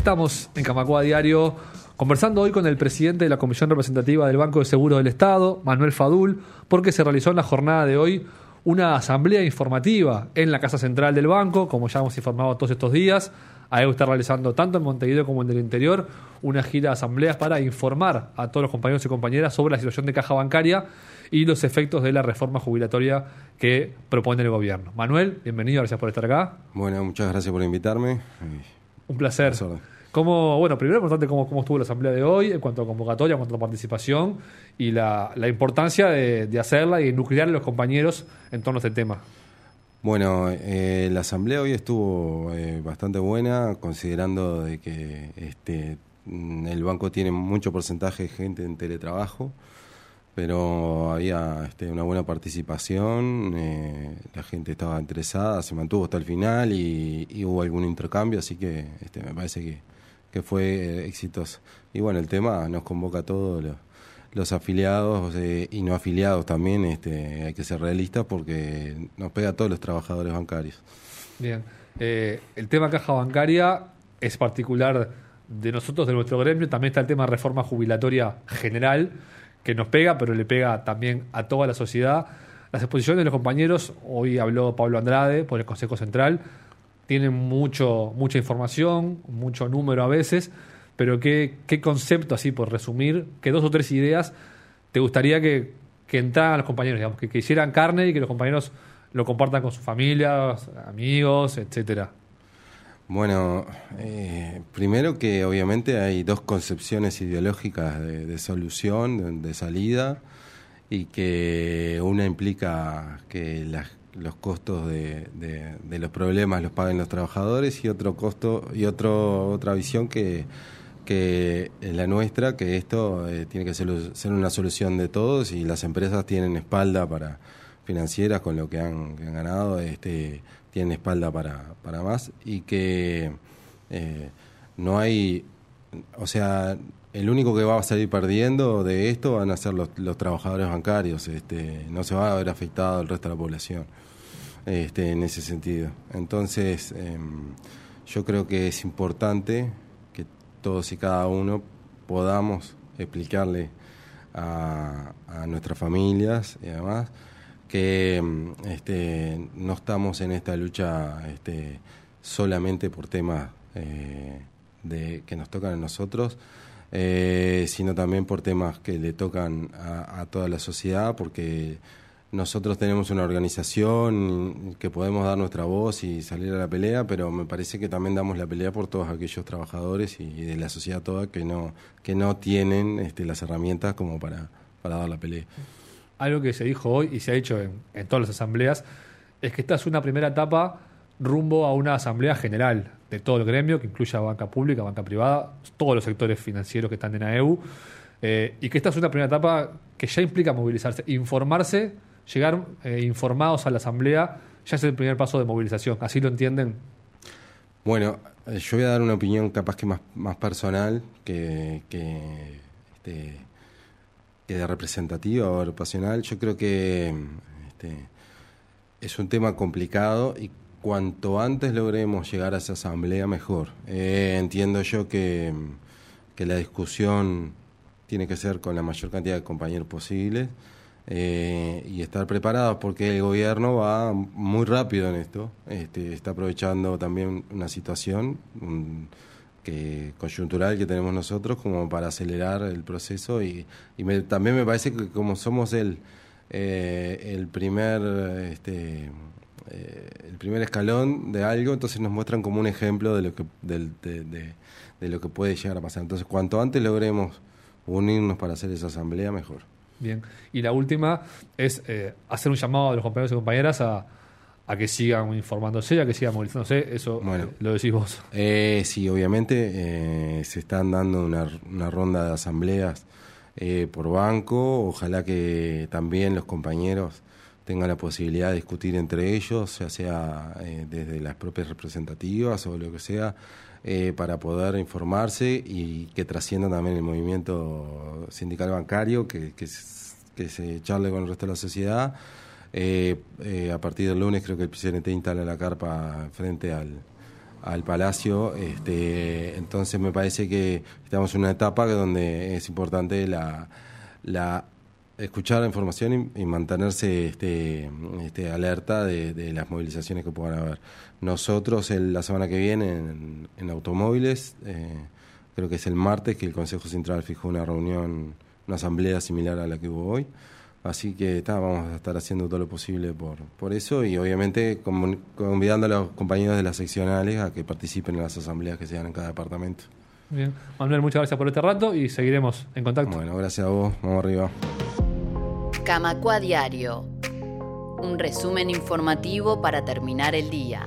Estamos en Camacua Diario conversando hoy con el presidente de la Comisión Representativa del Banco de Seguros del Estado, Manuel Fadul, porque se realizó en la jornada de hoy una asamblea informativa en la Casa Central del Banco, como ya hemos informado todos estos días. Ahí está realizando tanto en Montevideo como en el interior una gira de asambleas para informar a todos los compañeros y compañeras sobre la situación de caja bancaria y los efectos de la reforma jubilatoria que propone el gobierno. Manuel, bienvenido, gracias por estar acá. Bueno, muchas gracias por invitarme. Un placer. ¿Cómo, bueno, primero importante cómo, cómo estuvo la asamblea de hoy en cuanto a convocatoria, en cuanto a participación y la, importancia de, hacerla y nuclear a los compañeros en torno a este tema. Bueno, eh, la asamblea hoy estuvo eh, bastante buena, considerando de que este, mm, el banco tiene mucho porcentaje de gente en teletrabajo, pero había este, una buena participación, eh, la gente estaba interesada, se mantuvo hasta el final y, hubo algún intercambio, así que este, me parece que, fue exitoso. Y bueno, el tema nos convoca a todos los los afiliados eh, y no afiliados también, este, hay que ser realistas porque nos pega a todos los trabajadores bancarios. Bien, eh, el tema caja bancaria es particular de nosotros, de nuestro gremio, también está el tema reforma jubilatoria general, que nos pega, pero le pega también a toda la sociedad. Las exposiciones de los compañeros, hoy habló Pablo Andrade por el Consejo Central, tienen mucho, mucha información, mucho número a veces, pero ¿qué, qué concepto, así por resumir, qué dos o tres ideas te gustaría que, que entraran los compañeros, digamos, que, hicieran carne y que los compañeros lo compartan con sus familias, amigos, etcétera? Bueno, eh, primero que obviamente hay dos concepciones ideológicas de, solución, de, salida, y que una implica que los costos de, de, los problemas los paguen los trabajadores y otro costo y otro otra visión que que la nuestra, que esto eh, tiene que ser, una solución de todos y las empresas tienen espalda para financieras con lo que han, ganado, este, tienen espalda para, para más y que eh, no hay, o sea, el único que va a salir perdiendo de esto van a ser los, los trabajadores bancarios, este, no se va a ver afectado el resto de la población este, en ese sentido. Entonces, em, yo creo que es importante todos y cada uno podamos explicarle a, nuestras familias y además que mm, este, no estamos en esta lucha este, solamente por temas eh, de, que nos tocan a nosotros, eh, sino también por temas que le tocan a, a toda la sociedad, porque nosotros tenemos una organización que podemos dar nuestra voz y salir a la pelea, pero me parece que también damos la pelea por todos aquellos trabajadores y de la sociedad toda que no, que no tienen este, las herramientas como para, para dar la pelea. Algo que se dijo hoy y se ha hecho en, todas las asambleas es que esta es una primera etapa rumbo a una asamblea general de todo el gremio, que incluya banca pública, banca privada, todos los sectores financieros que están en AEU, eh, y que esta es una primera etapa que ya implica movilizarse, informarse llegar eh, informados a la Asamblea ya es el primer paso de movilización. ¿Así lo entienden? Bueno, eh, yo voy a dar una opinión capaz que más, más personal que, que, este, de representativa o agrupacional. Yo creo que este, es un tema complicado y cuanto antes logremos llegar a esa asamblea, mejor. Eh, entiendo yo que, que la discusión tiene que ser con la mayor cantidad de compañeros posibles eh, y estar preparados porque el gobierno va muy rápido en esto, este, está aprovechando también una situación que coyuntural que tenemos nosotros como para acelerar el proceso y, también me parece que como somos el eh, el primer este, eh, el primer escalón de algo entonces nos muestran como un ejemplo de lo que de lo que puede llegar a pasar entonces cuanto antes logremos unirnos para hacer esa asamblea mejor Bien. Y la última es eh, hacer un llamado a los compañeros y compañeras a, que sigan informándose, a que sigan movilizándose. Eso eh, lo decís vos. Eh, sí, obviamente se están dando una, ronda de asambleas por banco. Ojalá que también los compañeros tengan la posibilidad de discutir entre ellos, ya sea desde las propias representativas o lo que sea, para poder informarse y que trascienda también el movimiento sindical bancario, que, que, se charle con el resto de la sociedad. Eh, eh, a partir del lunes creo que el PCNT instala la carpa frente al, al Palacio. Este, entonces me parece que estamos en una etapa donde es importante la, la escuchar la información y, mantenerse este, este, alerta de, las movilizaciones que puedan haber. Nosotros el, la semana que viene en, automóviles, eh, creo que es el martes que el Consejo Central fijó una reunión, una asamblea similar a la que hubo hoy. Así que vamos a estar haciendo todo lo posible por, por eso y obviamente convidando a los compañeros de las seccionales a que participen en las asambleas que se dan en cada departamento. Bien. Manuel, muchas gracias por este rato y seguiremos en contacto. Bueno, gracias a vos. Vamos arriba. Camacua Diario. Un resumen informativo para terminar el día.